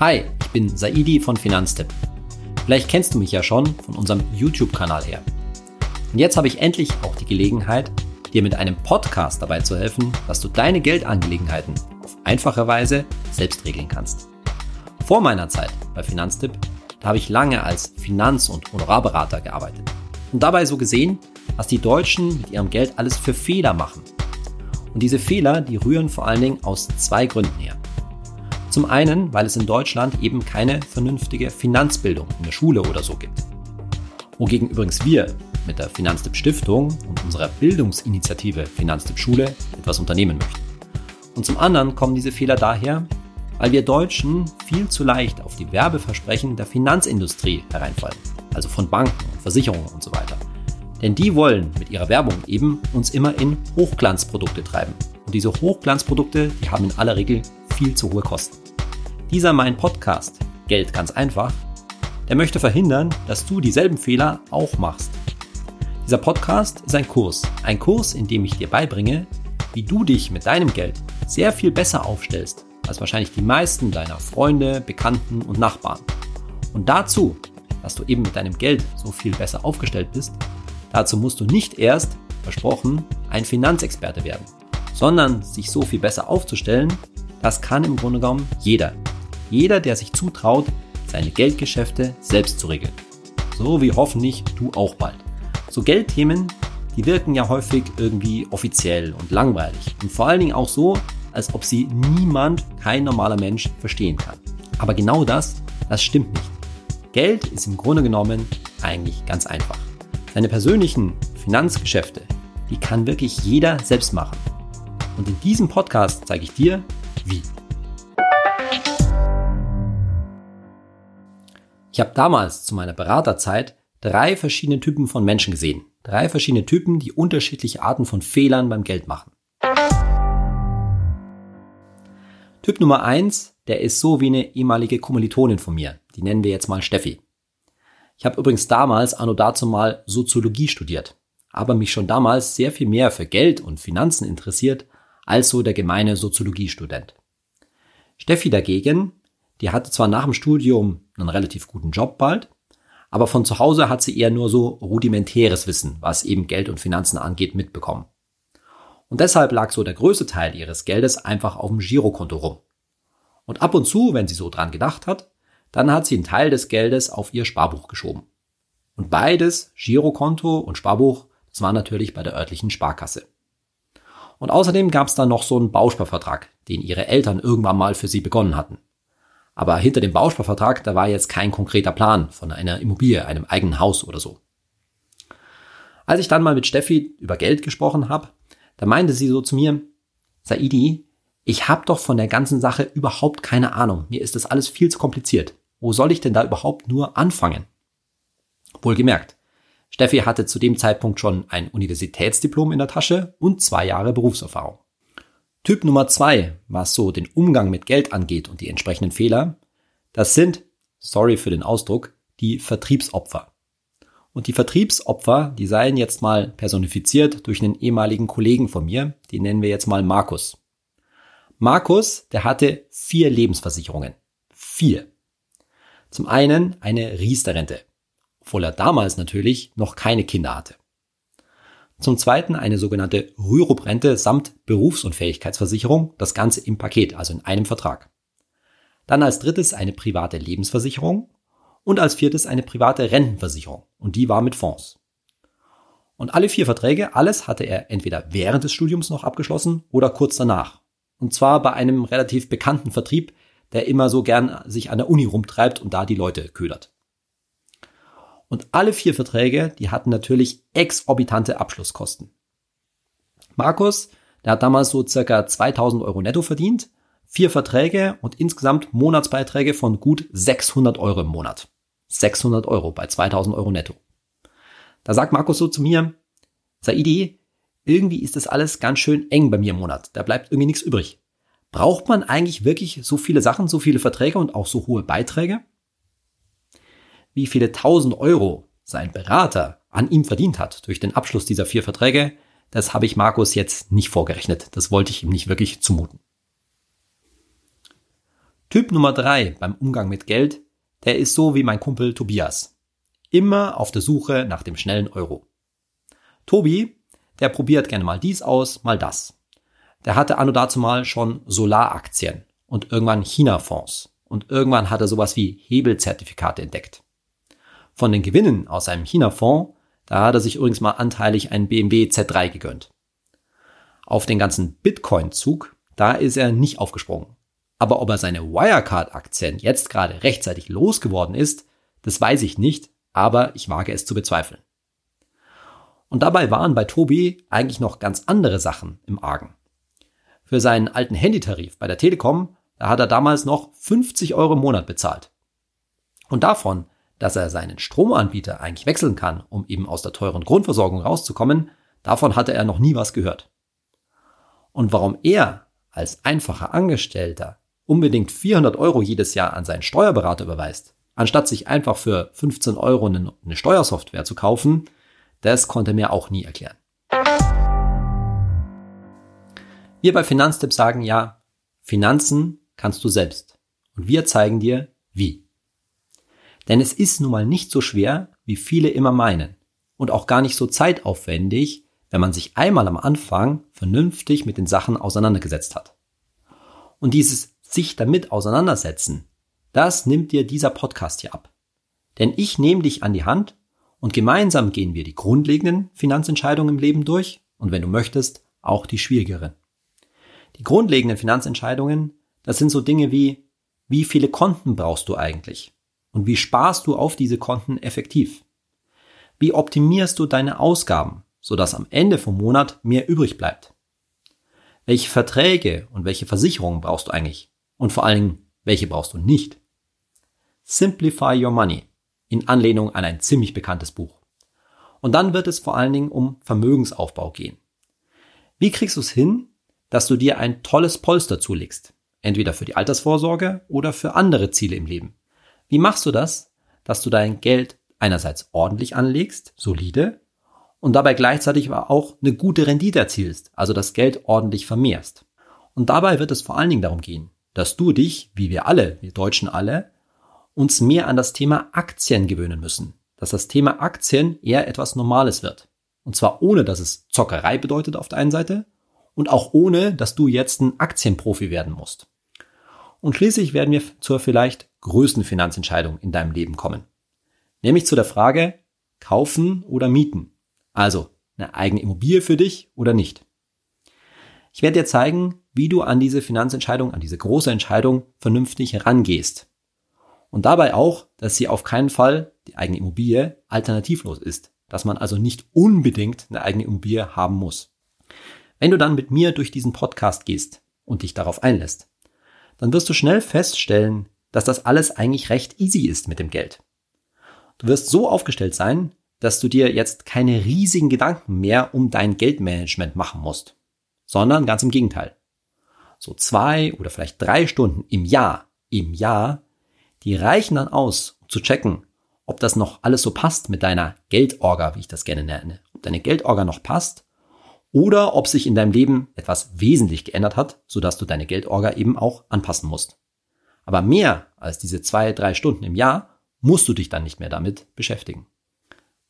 Hi, ich bin Saidi von Finanztipp. Vielleicht kennst du mich ja schon von unserem YouTube-Kanal her. Und jetzt habe ich endlich auch die Gelegenheit, dir mit einem Podcast dabei zu helfen, dass du deine Geldangelegenheiten auf einfache Weise selbst regeln kannst. Vor meiner Zeit bei Finanztipp, da habe ich lange als Finanz- und Honorarberater gearbeitet und dabei so gesehen, was die Deutschen mit ihrem Geld alles für Fehler machen. Und diese Fehler, die rühren vor allen Dingen aus zwei Gründen her. Zum einen, weil es in Deutschland eben keine vernünftige Finanzbildung in der Schule oder so gibt. Wogegen übrigens wir mit der Finanztipp Stiftung und unserer Bildungsinitiative Finanztipp Schule etwas unternehmen möchten. Und zum anderen kommen diese Fehler daher, weil wir Deutschen viel zu leicht auf die Werbeversprechen der Finanzindustrie hereinfallen, also von Banken und Versicherungen und so weiter. Denn die wollen mit ihrer Werbung eben uns immer in Hochglanzprodukte treiben. Und diese Hochglanzprodukte, die haben in aller Regel viel zu hohe Kosten. Dieser mein Podcast, Geld ganz einfach, der möchte verhindern, dass du dieselben Fehler auch machst. Dieser Podcast ist ein Kurs, ein Kurs, in dem ich dir beibringe, wie du dich mit deinem Geld sehr viel besser aufstellst als wahrscheinlich die meisten deiner Freunde, Bekannten und Nachbarn. Und dazu, dass du eben mit deinem Geld so viel besser aufgestellt bist, dazu musst du nicht erst, versprochen, ein Finanzexperte werden, sondern sich so viel besser aufzustellen, das kann im Grunde genommen jeder. Jeder, der sich zutraut, seine Geldgeschäfte selbst zu regeln. So wie hoffentlich du auch bald. So Geldthemen, die wirken ja häufig irgendwie offiziell und langweilig. Und vor allen Dingen auch so, als ob sie niemand, kein normaler Mensch verstehen kann. Aber genau das, das stimmt nicht. Geld ist im Grunde genommen eigentlich ganz einfach. Seine persönlichen Finanzgeschäfte, die kann wirklich jeder selbst machen. Und in diesem Podcast zeige ich dir, wie. Ich habe damals zu meiner Beraterzeit drei verschiedene Typen von Menschen gesehen. Drei verschiedene Typen, die unterschiedliche Arten von Fehlern beim Geld machen. Typ Nummer eins, der ist so wie eine ehemalige Kommilitonin von mir. Die nennen wir jetzt mal Steffi. Ich habe übrigens damals anno dazu mal Soziologie studiert, aber mich schon damals sehr viel mehr für Geld und Finanzen interessiert als so der gemeine Soziologiestudent. Steffi dagegen, die hatte zwar nach dem Studium einen relativ guten Job bald, aber von zu Hause hat sie eher nur so rudimentäres Wissen, was eben Geld und Finanzen angeht, mitbekommen. Und deshalb lag so der größte Teil ihres Geldes einfach auf dem Girokonto rum. Und ab und zu, wenn sie so dran gedacht hat, dann hat sie einen Teil des Geldes auf ihr Sparbuch geschoben. Und beides, Girokonto und Sparbuch, das war natürlich bei der örtlichen Sparkasse. Und außerdem gab es dann noch so einen Bausparvertrag, den ihre Eltern irgendwann mal für sie begonnen hatten. Aber hinter dem Bausparvertrag, da war jetzt kein konkreter Plan von einer Immobilie, einem eigenen Haus oder so. Als ich dann mal mit Steffi über Geld gesprochen habe, da meinte sie so zu mir, Saidi, ich habe doch von der ganzen Sache überhaupt keine Ahnung. Mir ist das alles viel zu kompliziert. Wo soll ich denn da überhaupt nur anfangen? Wohlgemerkt, Steffi hatte zu dem Zeitpunkt schon ein Universitätsdiplom in der Tasche und zwei Jahre Berufserfahrung. Typ Nummer zwei, was so den Umgang mit Geld angeht und die entsprechenden Fehler, das sind, sorry für den Ausdruck, die Vertriebsopfer. Und die Vertriebsopfer, die seien jetzt mal personifiziert durch einen ehemaligen Kollegen von mir, den nennen wir jetzt mal Markus. Markus, der hatte vier Lebensversicherungen. Vier. Zum einen eine Riester-Rente, obwohl er damals natürlich noch keine Kinder hatte. Zum zweiten eine sogenannte Rürup-Rente samt Berufsunfähigkeitsversicherung, das Ganze im Paket, also in einem Vertrag. Dann als drittes eine private Lebensversicherung und als viertes eine private Rentenversicherung und die war mit Fonds. Und alle vier Verträge, alles hatte er entweder während des Studiums noch abgeschlossen oder kurz danach. Und zwar bei einem relativ bekannten Vertrieb, der immer so gern sich an der Uni rumtreibt und da die Leute ködert. Und alle vier Verträge, die hatten natürlich exorbitante Abschlusskosten. Markus, der hat damals so circa 2000 Euro netto verdient, vier Verträge und insgesamt Monatsbeiträge von gut 600 Euro im Monat. 600 Euro bei 2000 Euro netto. Da sagt Markus so zu mir, Saidi, irgendwie ist das alles ganz schön eng bei mir im Monat. Da bleibt irgendwie nichts übrig. Braucht man eigentlich wirklich so viele Sachen, so viele Verträge und auch so hohe Beiträge? Wie viele tausend Euro sein Berater an ihm verdient hat durch den Abschluss dieser vier Verträge, das habe ich Markus jetzt nicht vorgerechnet. Das wollte ich ihm nicht wirklich zumuten. Typ Nummer drei beim Umgang mit Geld, der ist so wie mein Kumpel Tobias. Immer auf der Suche nach dem schnellen Euro. Tobi, der probiert gerne mal dies aus, mal das. Der hatte anno dazu mal schon Solaraktien und irgendwann China-Fonds und irgendwann hat er sowas wie Hebelzertifikate entdeckt. Von den Gewinnen aus seinem China-Fonds, da hat er sich übrigens mal anteilig einen BMW Z3 gegönnt. Auf den ganzen Bitcoin-Zug, da ist er nicht aufgesprungen. Aber ob er seine Wirecard-Aktien jetzt gerade rechtzeitig losgeworden ist, das weiß ich nicht, aber ich wage es zu bezweifeln. Und dabei waren bei Tobi eigentlich noch ganz andere Sachen im Argen. Für seinen alten Handytarif bei der Telekom, da hat er damals noch 50 Euro im Monat bezahlt. Und davon, dass er seinen Stromanbieter eigentlich wechseln kann, um eben aus der teuren Grundversorgung rauszukommen, davon hatte er noch nie was gehört. Und warum er als einfacher Angestellter unbedingt 400 Euro jedes Jahr an seinen Steuerberater überweist, anstatt sich einfach für 15 Euro eine, Steuersoftware zu kaufen, das konnte mir auch nie erklären. Wir bei Finanztipp sagen ja, Finanzen kannst du selbst. Und wir zeigen dir, wie. Denn es ist nun mal nicht so schwer, wie viele immer meinen. Und auch gar nicht so zeitaufwendig, wenn man sich einmal am Anfang vernünftig mit den Sachen auseinandergesetzt hat. Und dieses sich damit auseinandersetzen, das nimmt dir dieser Podcast hier ab. Denn ich nehme dich an die Hand und gemeinsam gehen wir die grundlegenden Finanzentscheidungen im Leben durch und wenn du möchtest, auch die schwierigeren. Die grundlegenden Finanzentscheidungen, das sind so Dinge wie, wie viele Konten brauchst du eigentlich? Und wie sparst du auf diese Konten effektiv? Wie optimierst du deine Ausgaben, sodass am Ende vom Monat mehr übrig bleibt? Welche Verträge und welche Versicherungen brauchst du eigentlich? Und vor allen Dingen, welche brauchst du nicht? Simplify Your Money in Anlehnung an ein ziemlich bekanntes Buch. Und dann wird es vor allen Dingen um Vermögensaufbau gehen. Wie kriegst du es hin, dass du dir ein tolles Polster zulegst? Entweder für die Altersvorsorge oder für andere Ziele im Leben. Wie machst du das, dass du dein Geld einerseits ordentlich anlegst, solide, und dabei gleichzeitig aber auch eine gute Rendite erzielst, also das Geld ordentlich vermehrst? Und dabei wird es vor allen Dingen darum gehen, dass du dich, wie wir alle, wir Deutschen alle, uns mehr an das Thema Aktien gewöhnen müssen. Dass das Thema Aktien eher etwas Normales wird. Und zwar ohne, dass es Zockerei bedeutet auf der einen Seite und auch ohne, dass du jetzt ein Aktienprofi werden musst. Und schließlich werden wir zur vielleicht größten Finanzentscheidung in deinem Leben kommen. Nämlich zu der Frage, kaufen oder mieten. Also eine eigene Immobilie für dich oder nicht. Ich werde dir zeigen, wie du an diese Finanzentscheidung, an diese große Entscheidung vernünftig herangehst. Und dabei auch, dass sie auf keinen Fall die eigene Immobilie alternativlos ist, dass man also nicht unbedingt eine eigene Immobilie haben muss. Wenn du dann mit mir durch diesen Podcast gehst und dich darauf einlässt, dann wirst du schnell feststellen, dass das alles eigentlich recht easy ist mit dem Geld. Du wirst so aufgestellt sein, dass du dir jetzt keine riesigen Gedanken mehr um dein Geldmanagement machen musst, sondern ganz im Gegenteil so zwei oder vielleicht drei Stunden im Jahr, im Jahr, die reichen dann aus, um zu checken, ob das noch alles so passt mit deiner Geldorga, wie ich das gerne nenne. Ob deine Geldorga noch passt oder ob sich in deinem Leben etwas wesentlich geändert hat, sodass du deine Geldorga eben auch anpassen musst. Aber mehr als diese zwei, drei Stunden im Jahr musst du dich dann nicht mehr damit beschäftigen.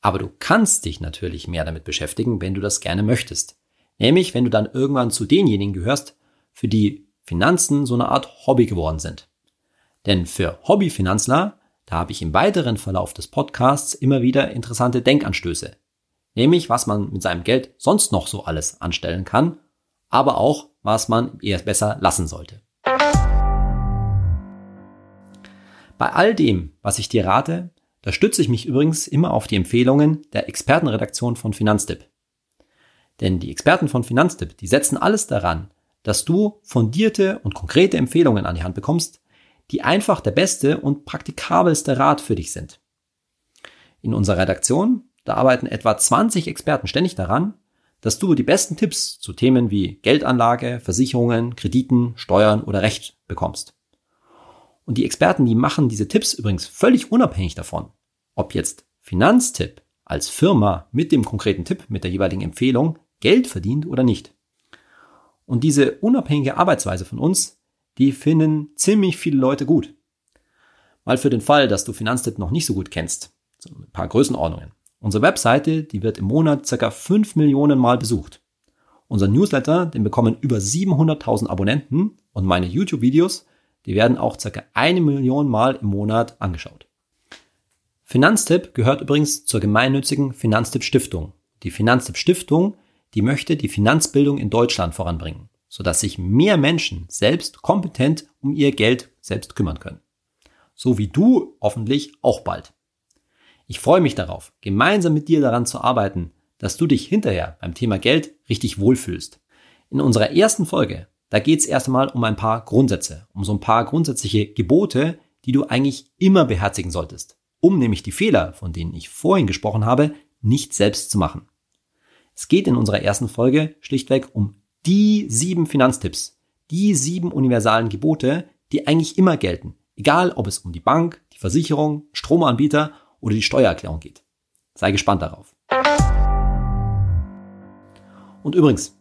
Aber du kannst dich natürlich mehr damit beschäftigen, wenn du das gerne möchtest. Nämlich, wenn du dann irgendwann zu denjenigen gehörst, für die Finanzen so eine Art Hobby geworden sind. Denn für Hobbyfinanzler, da habe ich im weiteren Verlauf des Podcasts immer wieder interessante Denkanstöße. Nämlich, was man mit seinem Geld sonst noch so alles anstellen kann, aber auch, was man eher besser lassen sollte. Bei all dem, was ich dir rate, da stütze ich mich übrigens immer auf die Empfehlungen der Expertenredaktion von Finanztipp. Denn die Experten von Finanztipp, die setzen alles daran, dass du fundierte und konkrete Empfehlungen an die Hand bekommst, die einfach der beste und praktikabelste Rat für dich sind. In unserer Redaktion, da arbeiten etwa 20 Experten ständig daran, dass du die besten Tipps zu Themen wie Geldanlage, Versicherungen, Krediten, Steuern oder Recht bekommst. Und die Experten, die machen diese Tipps übrigens völlig unabhängig davon, ob jetzt Finanztipp als Firma mit dem konkreten Tipp, mit der jeweiligen Empfehlung Geld verdient oder nicht. Und diese unabhängige Arbeitsweise von uns, die finden ziemlich viele Leute gut. Mal für den Fall, dass du Finanztipp noch nicht so gut kennst. So ein paar Größenordnungen. Unsere Webseite, die wird im Monat circa 5 Millionen Mal besucht. Unser Newsletter, den bekommen über 700.000 Abonnenten und meine YouTube-Videos, die werden auch circa eine Million Mal im Monat angeschaut. Finanztipp gehört übrigens zur gemeinnützigen Finanztipp Stiftung. Die Finanztipp Stiftung, die möchte die Finanzbildung in Deutschland voranbringen, sodass sich mehr Menschen selbst kompetent um ihr Geld selbst kümmern können. So wie du hoffentlich auch bald. Ich freue mich darauf, gemeinsam mit dir daran zu arbeiten, dass du dich hinterher beim Thema Geld richtig wohlfühlst. In unserer ersten Folge, da geht es erst einmal um ein paar Grundsätze, um so ein paar grundsätzliche Gebote, die du eigentlich immer beherzigen solltest, um nämlich die Fehler, von denen ich vorhin gesprochen habe, nicht selbst zu machen. Es geht in unserer ersten Folge schlichtweg um die sieben Finanztipps, die sieben universalen Gebote, die eigentlich immer gelten, egal ob es um die Bank, die Versicherung, Stromanbieter oder die Steuererklärung geht. Sei gespannt darauf. Und übrigens,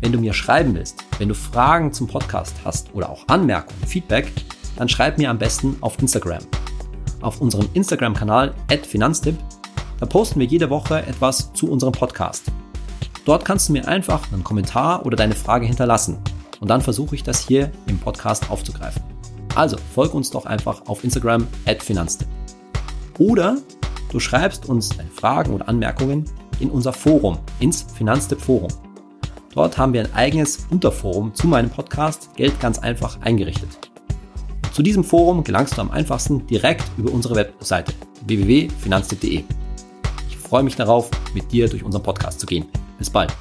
wenn du mir schreiben willst, wenn du Fragen zum Podcast hast oder auch Anmerkungen, Feedback, dann schreib mir am besten auf Instagram. Auf unserem Instagram-Kanal @finanztipp, da posten wir jede Woche etwas zu unserem Podcast. Dort kannst du mir einfach einen Kommentar oder deine Frage hinterlassen und dann versuche ich das hier im Podcast aufzugreifen. Also folg uns doch einfach auf Instagram @finanztipp. Oder du schreibst uns deine Fragen oder Anmerkungen in unser Forum, ins Finanztipp Forum. Dort haben wir ein eigenes Unterforum zu meinem Podcast Geld ganz einfach eingerichtet. Zu diesem Forum gelangst du am einfachsten direkt über unsere Webseite www.finanztipp.de. Ich freue mich darauf, mit dir durch unseren Podcast zu gehen. Bis bald.